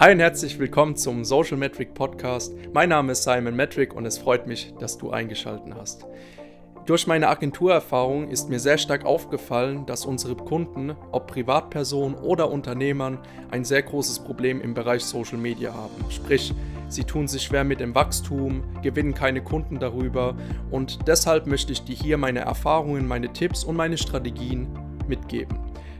Hi und herzlich willkommen zum Social Metric Podcast. Mein Name ist Simon Metric und es freut mich, dass du eingeschaltet hast. Durch meine Agenturerfahrung ist mir sehr stark aufgefallen, dass unsere Kunden, ob Privatpersonen oder Unternehmern, ein sehr großes Problem im Bereich Social Media haben. Sprich, sie tun sich schwer mit dem Wachstum, gewinnen keine Kunden darüber und deshalb möchte ich dir hier meine Erfahrungen, meine Tipps und meine Strategien mitgeben.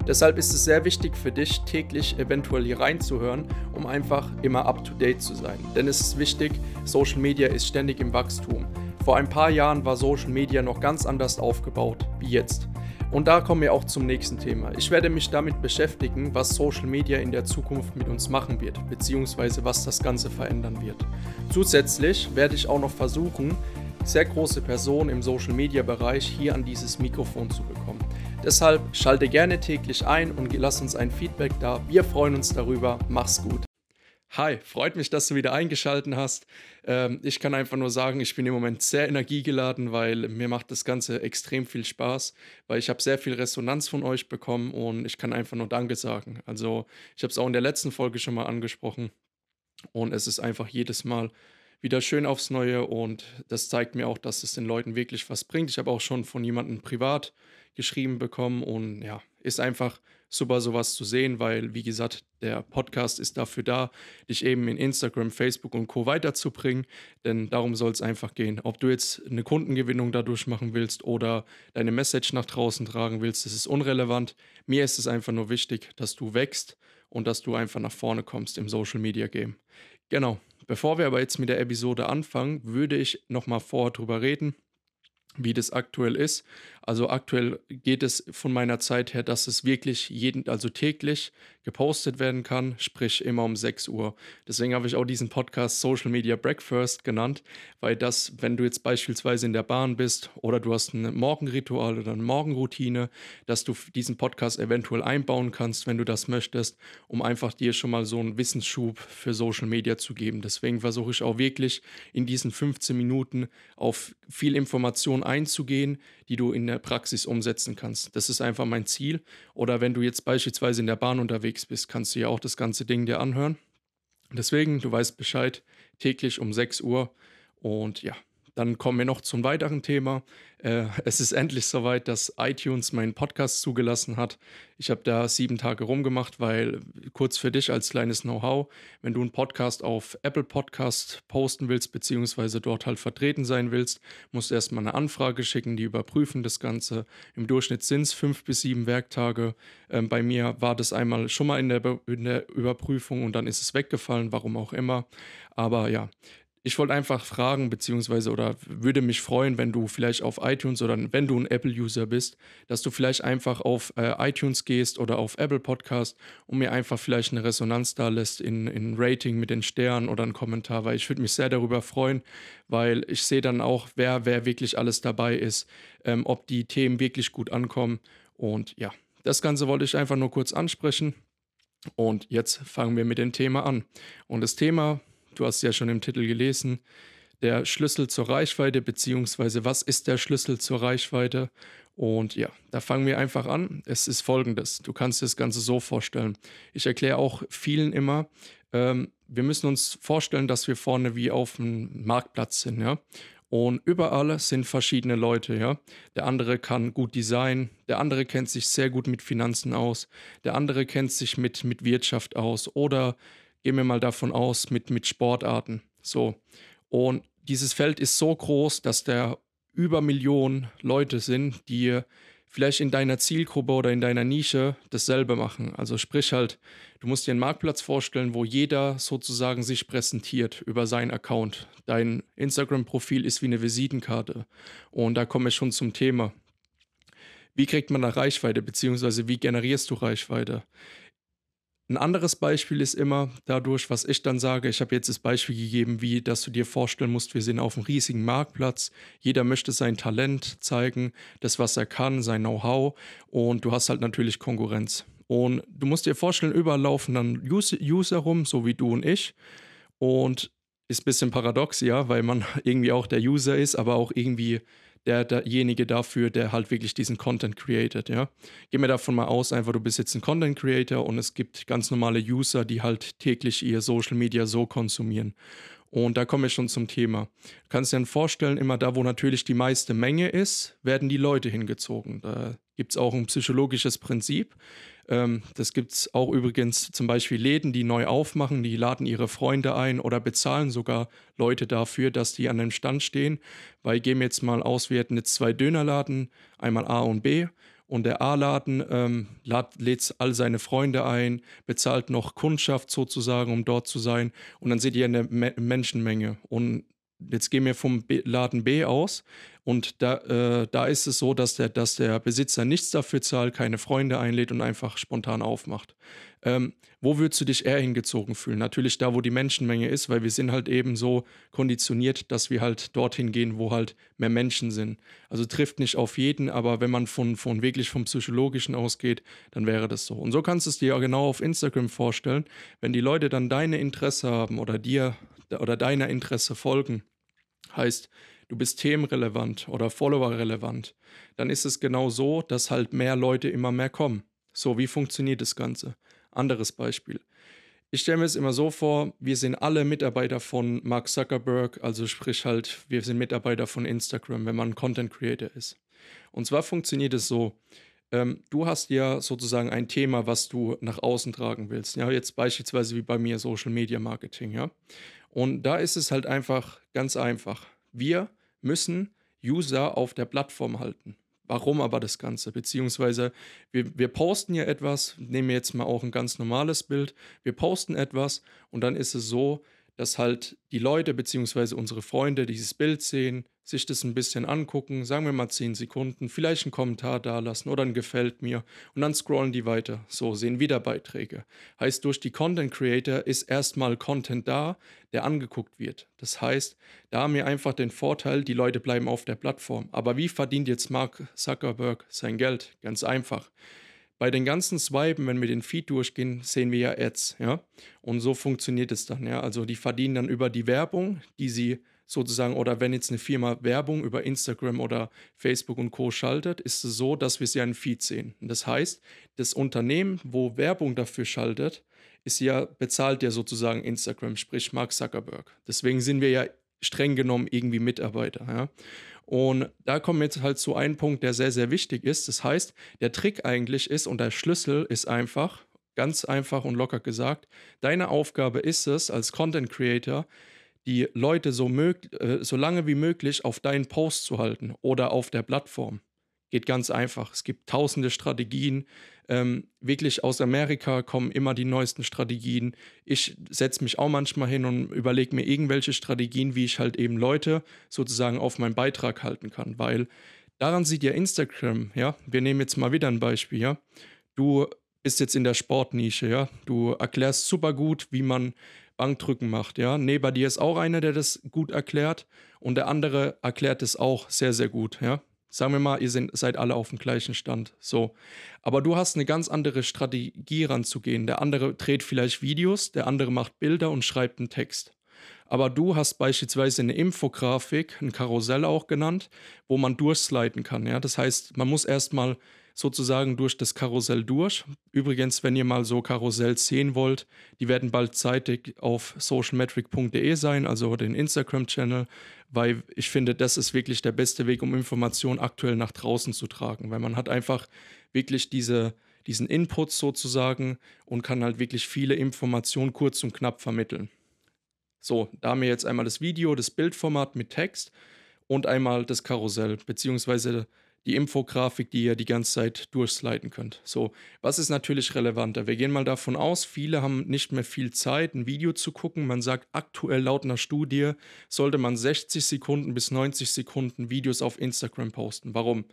Deshalb ist es sehr wichtig für dich, täglich eventuell hier reinzuhören, um einfach immer up-to-date zu sein. Denn es ist wichtig, Social Media ist ständig im Wachstum. Vor ein paar Jahren war Social Media noch ganz anders aufgebaut wie jetzt. Und da kommen wir auch zum nächsten Thema. Ich werde mich damit beschäftigen, was Social Media in der Zukunft mit uns machen wird, beziehungsweise was das Ganze verändern wird. Zusätzlich werde ich auch noch versuchen, sehr große Personen im Social Media Bereich hier an dieses Mikrofon zu bekommen. Deshalb schalte gerne täglich ein und lass uns ein Feedback da. Wir freuen uns darüber. Mach's gut. Hi, freut mich, dass du wieder eingeschaltet hast. Ähm, ich kann einfach nur sagen, ich bin im Moment sehr energiegeladen, weil mir macht das Ganze extrem viel Spaß, weil ich habe sehr viel Resonanz von euch bekommen und ich kann einfach nur Danke sagen. Also ich habe es auch in der letzten Folge schon mal angesprochen und es ist einfach jedes Mal wieder schön aufs Neue und das zeigt mir auch, dass es den Leuten wirklich was bringt. Ich habe auch schon von jemandem privat geschrieben bekommen und ja, ist einfach super sowas zu sehen, weil wie gesagt, der Podcast ist dafür da, dich eben in Instagram, Facebook und Co weiterzubringen, denn darum soll es einfach gehen. Ob du jetzt eine Kundengewinnung dadurch machen willst oder deine Message nach draußen tragen willst, das ist unrelevant. Mir ist es einfach nur wichtig, dass du wächst und dass du einfach nach vorne kommst im Social Media Game. Genau. Bevor wir aber jetzt mit der Episode anfangen, würde ich nochmal vorher drüber reden, wie das aktuell ist. Also aktuell geht es von meiner Zeit her, dass es wirklich jeden, also täglich gepostet werden kann, sprich immer um 6 Uhr. Deswegen habe ich auch diesen Podcast Social Media Breakfast genannt, weil das, wenn du jetzt beispielsweise in der Bahn bist oder du hast ein Morgenritual oder eine Morgenroutine, dass du diesen Podcast eventuell einbauen kannst, wenn du das möchtest, um einfach dir schon mal so einen Wissensschub für Social Media zu geben. Deswegen versuche ich auch wirklich in diesen 15 Minuten auf viel Information einzugehen, die du in der Praxis umsetzen kannst. Das ist einfach mein Ziel. Oder wenn du jetzt beispielsweise in der Bahn unterwegs bist, kannst du ja auch das ganze Ding dir anhören. Deswegen, du weißt Bescheid, täglich um 6 Uhr. Und ja, dann kommen wir noch zum weiteren Thema. Äh, es ist endlich soweit, dass iTunes meinen Podcast zugelassen hat. Ich habe da sieben Tage rumgemacht, weil kurz für dich als kleines Know-how, wenn du einen Podcast auf Apple Podcast posten willst, beziehungsweise dort halt vertreten sein willst, musst du erstmal eine Anfrage schicken, die überprüfen das Ganze. Im Durchschnitt sind es fünf bis sieben Werktage. Ähm, bei mir war das einmal schon mal in der, in der Überprüfung und dann ist es weggefallen, warum auch immer. Aber ja, ich wollte einfach fragen, beziehungsweise oder würde mich freuen, wenn du vielleicht auf iTunes oder wenn du ein Apple-User bist, dass du vielleicht einfach auf äh, iTunes gehst oder auf Apple Podcast und mir einfach vielleicht eine Resonanz da lässt in, in Rating mit den Sternen oder einen Kommentar, weil ich würde mich sehr darüber freuen, weil ich sehe dann auch, wer, wer wirklich alles dabei ist, ähm, ob die Themen wirklich gut ankommen. Und ja, das Ganze wollte ich einfach nur kurz ansprechen. Und jetzt fangen wir mit dem Thema an. Und das Thema Du hast ja schon im Titel gelesen, der Schlüssel zur Reichweite, beziehungsweise was ist der Schlüssel zur Reichweite? Und ja, da fangen wir einfach an. Es ist folgendes: Du kannst dir das Ganze so vorstellen. Ich erkläre auch vielen immer, ähm, wir müssen uns vorstellen, dass wir vorne wie auf einem Marktplatz sind, ja. Und überall sind verschiedene Leute, ja. Der andere kann gut designen, der andere kennt sich sehr gut mit Finanzen aus, der andere kennt sich mit, mit Wirtschaft aus oder gehen wir mal davon aus, mit, mit Sportarten. So. Und dieses Feld ist so groß, dass da über Millionen Leute sind, die vielleicht in deiner Zielgruppe oder in deiner Nische dasselbe machen. Also sprich halt, du musst dir einen Marktplatz vorstellen, wo jeder sozusagen sich präsentiert über seinen Account. Dein Instagram-Profil ist wie eine Visitenkarte. Und da komme ich schon zum Thema. Wie kriegt man da Reichweite, beziehungsweise wie generierst du Reichweite? Ein anderes Beispiel ist immer dadurch, was ich dann sage, ich habe jetzt das Beispiel gegeben, wie dass du dir vorstellen musst, wir sind auf einem riesigen Marktplatz, jeder möchte sein Talent zeigen, das, was er kann, sein Know-how und du hast halt natürlich Konkurrenz. Und du musst dir vorstellen, überall laufen dann User rum, so wie du und ich. Und ist ein bisschen paradox, ja, weil man irgendwie auch der User ist, aber auch irgendwie der, derjenige dafür, der halt wirklich diesen Content created, ja. Gehen wir davon mal aus, einfach du bist jetzt ein Content Creator und es gibt ganz normale User, die halt täglich ihr Social Media so konsumieren. Und da kommen wir schon zum Thema. Du kannst dir dann vorstellen, immer da, wo natürlich die meiste Menge ist, werden die Leute hingezogen. Da gibt es auch ein psychologisches Prinzip. Ähm, das gibt es auch übrigens zum Beispiel Läden, die neu aufmachen, die laden ihre Freunde ein oder bezahlen sogar Leute dafür, dass die an dem Stand stehen. Weil gehen wir jetzt mal aus, wir hätten jetzt zwei Dönerladen, einmal A und B und der A-Laden ähm, lädt all seine Freunde ein, bezahlt noch Kundschaft sozusagen, um dort zu sein. Und dann seht ihr eine Me Menschenmenge. Und jetzt gehen wir vom Laden B aus. Und da, äh, da ist es so, dass der, dass der Besitzer nichts dafür zahlt, keine Freunde einlädt und einfach spontan aufmacht. Ähm, wo würdest du dich eher hingezogen fühlen? Natürlich da, wo die Menschenmenge ist, weil wir sind halt eben so konditioniert, dass wir halt dorthin gehen, wo halt mehr Menschen sind. Also trifft nicht auf jeden, aber wenn man von, von wirklich vom Psychologischen ausgeht, dann wäre das so. Und so kannst du es dir ja genau auf Instagram vorstellen, wenn die Leute dann deine Interesse haben oder dir oder deiner Interesse folgen, heißt, du bist themenrelevant oder followerrelevant, dann ist es genau so, dass halt mehr Leute immer mehr kommen. So, wie funktioniert das Ganze? Anderes Beispiel. Ich stelle mir es immer so vor, wir sind alle Mitarbeiter von Mark Zuckerberg, also sprich halt, wir sind Mitarbeiter von Instagram, wenn man Content Creator ist. Und zwar funktioniert es so, ähm, du hast ja sozusagen ein Thema, was du nach außen tragen willst. Ja, jetzt beispielsweise wie bei mir Social Media Marketing, ja. Und da ist es halt einfach ganz einfach. Wir müssen User auf der Plattform halten. Warum aber das Ganze? Beziehungsweise wir, wir posten ja etwas, nehmen wir jetzt mal auch ein ganz normales Bild, wir posten etwas und dann ist es so, dass halt die Leute beziehungsweise unsere Freunde dieses Bild sehen, sich das ein bisschen angucken, sagen wir mal 10 Sekunden, vielleicht einen Kommentar dalassen oder ein Gefällt mir und dann scrollen die weiter. So sehen wieder Beiträge. Heißt, durch die Content Creator ist erstmal Content da, der angeguckt wird. Das heißt, da haben wir einfach den Vorteil, die Leute bleiben auf der Plattform. Aber wie verdient jetzt Mark Zuckerberg sein Geld? Ganz einfach. Bei den ganzen Swipen, wenn wir den Feed durchgehen, sehen wir ja Ads, ja. Und so funktioniert es dann, ja. Also die verdienen dann über die Werbung, die sie sozusagen, oder wenn jetzt eine Firma Werbung über Instagram oder Facebook und Co. schaltet, ist es so, dass wir sie einen Feed sehen. Das heißt, das Unternehmen, wo Werbung dafür schaltet, ist ja, bezahlt ja sozusagen Instagram, sprich Mark Zuckerberg. Deswegen sind wir ja streng genommen irgendwie Mitarbeiter. Ja? Und da kommen wir jetzt halt zu einem Punkt, der sehr, sehr wichtig ist. Das heißt, der Trick eigentlich ist und der Schlüssel ist einfach, ganz einfach und locker gesagt, deine Aufgabe ist es als Content Creator, die Leute so, äh, so lange wie möglich auf deinen Post zu halten oder auf der Plattform. Geht ganz einfach. Es gibt tausende Strategien. Ähm, wirklich aus Amerika kommen immer die neuesten Strategien. Ich setze mich auch manchmal hin und überlege mir irgendwelche Strategien, wie ich halt eben Leute sozusagen auf meinen Beitrag halten kann. Weil daran sieht ja Instagram, ja. Wir nehmen jetzt mal wieder ein Beispiel, ja. Du bist jetzt in der Sportnische, ja. Du erklärst super gut, wie man Bankdrücken macht, ja. Neben dir ist auch einer, der das gut erklärt und der andere erklärt es auch sehr, sehr gut, ja. Sagen wir mal, ihr seid alle auf dem gleichen Stand. So. Aber du hast eine ganz andere Strategie ranzugehen. Der andere dreht vielleicht Videos, der andere macht Bilder und schreibt einen Text. Aber du hast beispielsweise eine Infografik, ein Karussell auch genannt, wo man durchsliden kann. Ja? Das heißt, man muss erstmal sozusagen durch das Karussell durch. Übrigens, wenn ihr mal so Karussells sehen wollt, die werden bald zeitig auf socialmetric.de sein, also den Instagram-Channel, weil ich finde, das ist wirklich der beste Weg, um Informationen aktuell nach draußen zu tragen, weil man hat einfach wirklich diese, diesen Input sozusagen und kann halt wirklich viele Informationen kurz und knapp vermitteln. So, da haben wir jetzt einmal das Video, das Bildformat mit Text und einmal das Karussell, beziehungsweise die Infografik, die ihr die ganze Zeit durchsliden könnt. So, was ist natürlich relevanter? Wir gehen mal davon aus, viele haben nicht mehr viel Zeit, ein Video zu gucken. Man sagt, aktuell laut einer Studie sollte man 60 Sekunden bis 90 Sekunden Videos auf Instagram posten. Warum?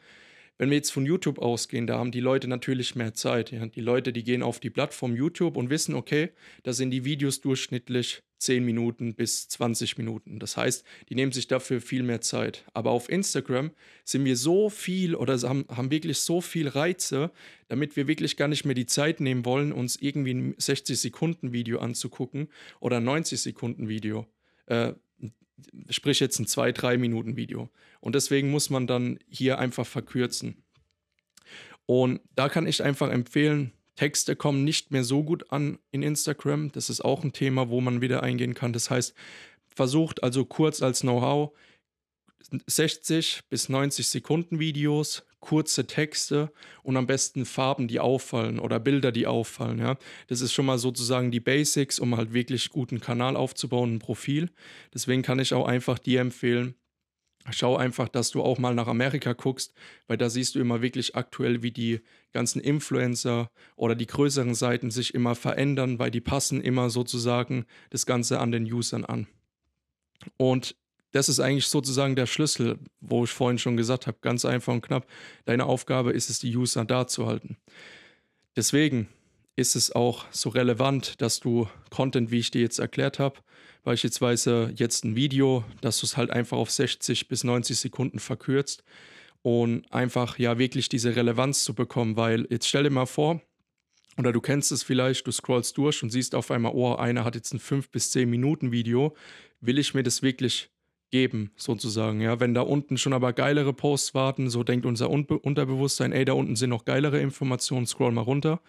Wenn wir jetzt von YouTube ausgehen, da haben die Leute natürlich mehr Zeit. Ja? Die Leute, die gehen auf die Plattform YouTube und wissen, okay, da sind die Videos durchschnittlich 10 Minuten bis 20 Minuten. Das heißt, die nehmen sich dafür viel mehr Zeit. Aber auf Instagram sind wir so viel oder haben, haben wirklich so viel Reize, damit wir wirklich gar nicht mehr die Zeit nehmen wollen, uns irgendwie ein 60 Sekunden Video anzugucken oder ein 90 Sekunden Video. Äh, sprich jetzt ein 2-3 Minuten Video. Und deswegen muss man dann hier einfach verkürzen. Und da kann ich einfach empfehlen, Texte kommen nicht mehr so gut an in Instagram. Das ist auch ein Thema, wo man wieder eingehen kann. Das heißt, versucht also kurz als Know-how 60 bis 90 Sekunden Videos, kurze Texte und am besten Farben, die auffallen oder Bilder, die auffallen. Ja? Das ist schon mal sozusagen die Basics, um halt wirklich guten Kanal aufzubauen, ein Profil. Deswegen kann ich auch einfach dir empfehlen, Schau einfach, dass du auch mal nach Amerika guckst, weil da siehst du immer wirklich aktuell, wie die ganzen Influencer oder die größeren Seiten sich immer verändern, weil die passen immer sozusagen das Ganze an den Usern an. Und das ist eigentlich sozusagen der Schlüssel, wo ich vorhin schon gesagt habe, ganz einfach und knapp. Deine Aufgabe ist es, die User da zu halten. Deswegen ist es auch so relevant, dass du Content, wie ich dir jetzt erklärt habe, beispielsweise jetzt ein Video, dass du es halt einfach auf 60 bis 90 Sekunden verkürzt und einfach ja wirklich diese Relevanz zu bekommen, weil jetzt stell dir mal vor, oder du kennst es vielleicht, du scrollst durch und siehst auf einmal, oh, einer hat jetzt ein 5 bis 10 Minuten Video, will ich mir das wirklich geben, sozusagen. Ja, wenn da unten schon aber geilere Posts warten, so denkt unser Unbe Unterbewusstsein, ey, da unten sind noch geilere Informationen, scroll mal runter.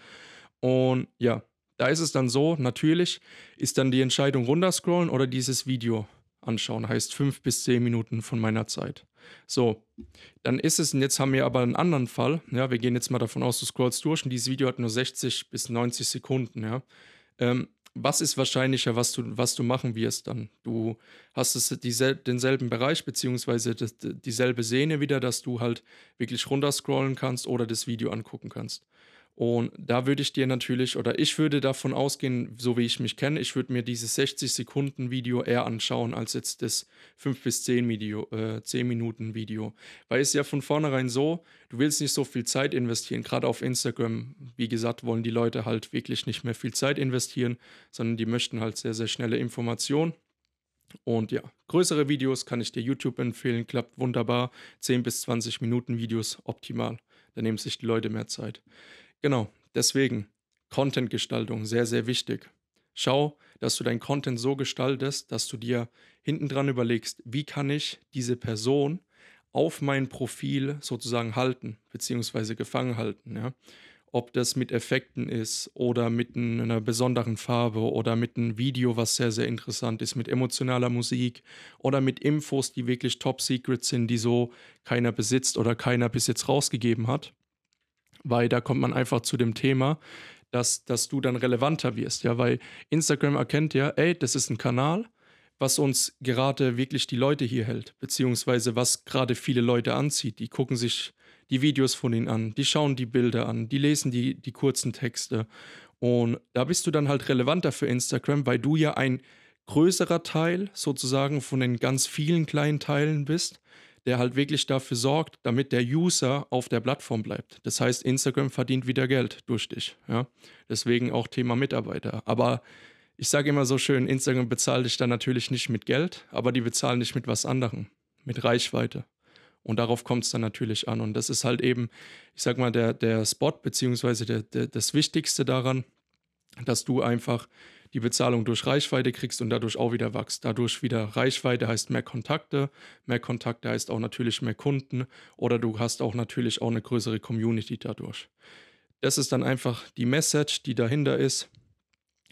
Und ja, da ist es dann so, natürlich ist dann die Entscheidung runterscrollen oder dieses Video anschauen, heißt fünf bis zehn Minuten von meiner Zeit. So, dann ist es, und jetzt haben wir aber einen anderen Fall, ja, wir gehen jetzt mal davon aus, du scrollst durch und dieses Video hat nur 60 bis 90 Sekunden, ja. Ähm, was ist wahrscheinlicher, was du, was du machen wirst dann? Du hast es diesel, denselben Bereich, beziehungsweise dieselbe Szene wieder, dass du halt wirklich runterscrollen kannst oder das Video angucken kannst. Und da würde ich dir natürlich, oder ich würde davon ausgehen, so wie ich mich kenne, ich würde mir dieses 60 Sekunden Video eher anschauen als jetzt das 5 bis 10, Video, äh, 10 Minuten Video. Weil es ja von vornherein so, du willst nicht so viel Zeit investieren. Gerade auf Instagram, wie gesagt, wollen die Leute halt wirklich nicht mehr viel Zeit investieren, sondern die möchten halt sehr, sehr schnelle Informationen. Und ja, größere Videos kann ich dir YouTube empfehlen, klappt wunderbar. 10 bis 20 Minuten Videos optimal. Da nehmen sich die Leute mehr Zeit. Genau, deswegen Content-Gestaltung, sehr, sehr wichtig. Schau, dass du dein Content so gestaltest, dass du dir hinten dran überlegst, wie kann ich diese Person auf mein Profil sozusagen halten, beziehungsweise gefangen halten. Ja? Ob das mit Effekten ist oder mit einer besonderen Farbe oder mit einem Video, was sehr, sehr interessant ist, mit emotionaler Musik oder mit Infos, die wirklich top secret sind, die so keiner besitzt oder keiner bis jetzt rausgegeben hat weil da kommt man einfach zu dem Thema, dass, dass du dann relevanter wirst, ja, weil Instagram erkennt ja, ey, das ist ein Kanal, was uns gerade wirklich die Leute hier hält, beziehungsweise was gerade viele Leute anzieht. Die gucken sich die Videos von ihnen an, die schauen die Bilder an, die lesen die, die kurzen Texte. Und da bist du dann halt relevanter für Instagram, weil du ja ein größerer Teil sozusagen von den ganz vielen kleinen Teilen bist, der halt wirklich dafür sorgt, damit der User auf der Plattform bleibt. Das heißt, Instagram verdient wieder Geld durch dich. Ja? Deswegen auch Thema Mitarbeiter. Aber ich sage immer so schön, Instagram bezahlt dich dann natürlich nicht mit Geld, aber die bezahlen dich mit was anderem, mit Reichweite. Und darauf kommt es dann natürlich an. Und das ist halt eben, ich sag mal, der, der Spot, beziehungsweise der, der, das Wichtigste daran, dass du einfach die Bezahlung durch Reichweite kriegst und dadurch auch wieder wächst. Dadurch wieder Reichweite heißt mehr Kontakte, mehr Kontakte heißt auch natürlich mehr Kunden oder du hast auch natürlich auch eine größere Community dadurch. Das ist dann einfach die Message, die dahinter ist,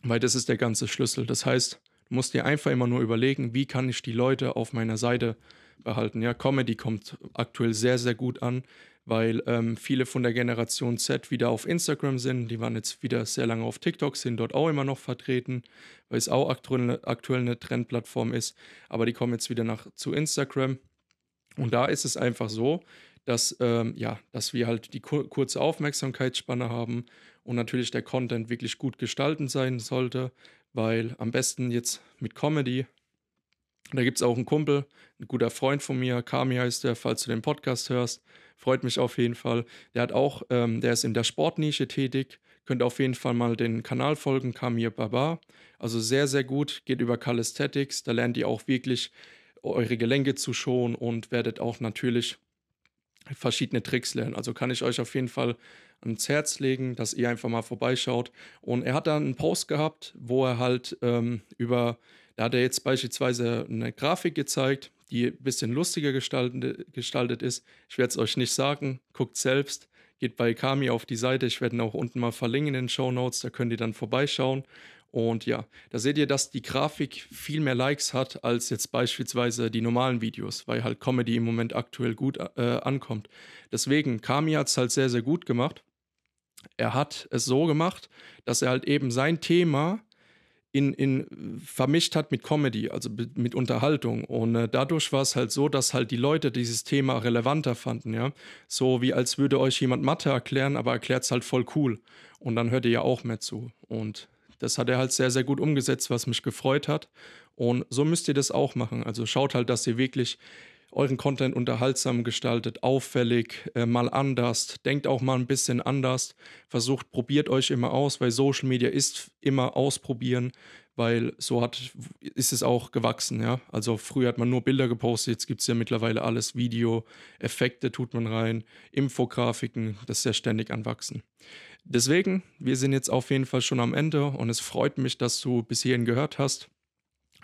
weil das ist der ganze Schlüssel. Das heißt, du musst dir einfach immer nur überlegen, wie kann ich die Leute auf meiner Seite behalten. Ja, Comedy kommt aktuell sehr, sehr gut an weil ähm, viele von der Generation Z wieder auf Instagram sind. Die waren jetzt wieder sehr lange auf TikTok, sind dort auch immer noch vertreten, weil es auch aktuell, aktuell eine Trendplattform ist. Aber die kommen jetzt wieder nach, zu Instagram. Und da ist es einfach so, dass, ähm, ja, dass wir halt die kur kurze Aufmerksamkeitsspanne haben und natürlich der Content wirklich gut gestalten sein sollte, weil am besten jetzt mit Comedy da gibt es auch einen Kumpel, ein guter Freund von mir, Kami heißt der, falls du den Podcast hörst. Freut mich auf jeden Fall. Der hat auch, ähm, der ist in der Sportnische tätig. Könnt auf jeden Fall mal den Kanal folgen, Kamir Baba. Also sehr, sehr gut. Geht über Calisthetics. Da lernt ihr auch wirklich eure Gelenke zu schonen und werdet auch natürlich verschiedene Tricks lernen. Also kann ich euch auf jeden Fall ans Herz legen, dass ihr einfach mal vorbeischaut. Und er hat dann einen Post gehabt, wo er halt ähm, über, da hat er jetzt beispielsweise eine Grafik gezeigt, die ein bisschen lustiger gestaltet, gestaltet ist. Ich werde es euch nicht sagen, guckt selbst. Geht bei Kami auf die Seite. Ich werde ihn auch unten mal verlinken in den Show Notes. Da könnt ihr dann vorbeischauen. Und ja, da seht ihr, dass die Grafik viel mehr Likes hat als jetzt beispielsweise die normalen Videos, weil halt Comedy im Moment aktuell gut äh, ankommt. Deswegen, Kami hat es halt sehr, sehr gut gemacht. Er hat es so gemacht, dass er halt eben sein Thema in, in, vermischt hat mit Comedy, also mit Unterhaltung. Und äh, dadurch war es halt so, dass halt die Leute dieses Thema relevanter fanden, ja. So wie als würde euch jemand Mathe erklären, aber erklärt es halt voll cool. Und dann hört ihr ja auch mehr zu. Und das hat er halt sehr, sehr gut umgesetzt, was mich gefreut hat. Und so müsst ihr das auch machen. Also schaut halt, dass ihr wirklich euren Content unterhaltsam gestaltet, auffällig, äh, mal anders, denkt auch mal ein bisschen anders, versucht, probiert euch immer aus, weil Social Media ist immer ausprobieren, weil so hat, ist es auch gewachsen, ja. Also früher hat man nur Bilder gepostet, jetzt gibt es ja mittlerweile alles, Video, Effekte tut man rein, Infografiken, das ist ja ständig anwachsen. Deswegen, wir sind jetzt auf jeden Fall schon am Ende und es freut mich, dass du bis hierhin gehört hast.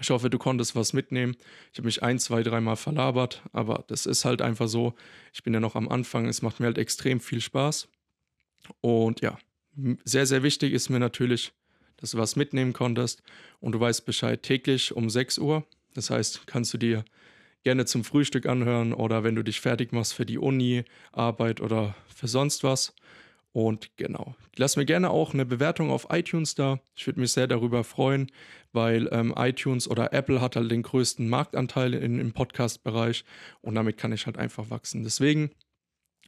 Ich hoffe, du konntest was mitnehmen. Ich habe mich ein, zwei, dreimal verlabert, aber das ist halt einfach so. Ich bin ja noch am Anfang. Es macht mir halt extrem viel Spaß. Und ja, sehr, sehr wichtig ist mir natürlich, dass du was mitnehmen konntest. Und du weißt Bescheid täglich um 6 Uhr. Das heißt, kannst du dir gerne zum Frühstück anhören oder wenn du dich fertig machst für die Uni, Arbeit oder für sonst was. Und genau, lass mir gerne auch eine Bewertung auf iTunes da. Ich würde mich sehr darüber freuen, weil ähm, iTunes oder Apple hat halt den größten Marktanteil in, im Podcast-Bereich und damit kann ich halt einfach wachsen. Deswegen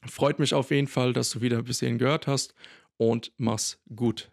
freut mich auf jeden Fall, dass du wieder bis hierhin gehört hast und mach's gut.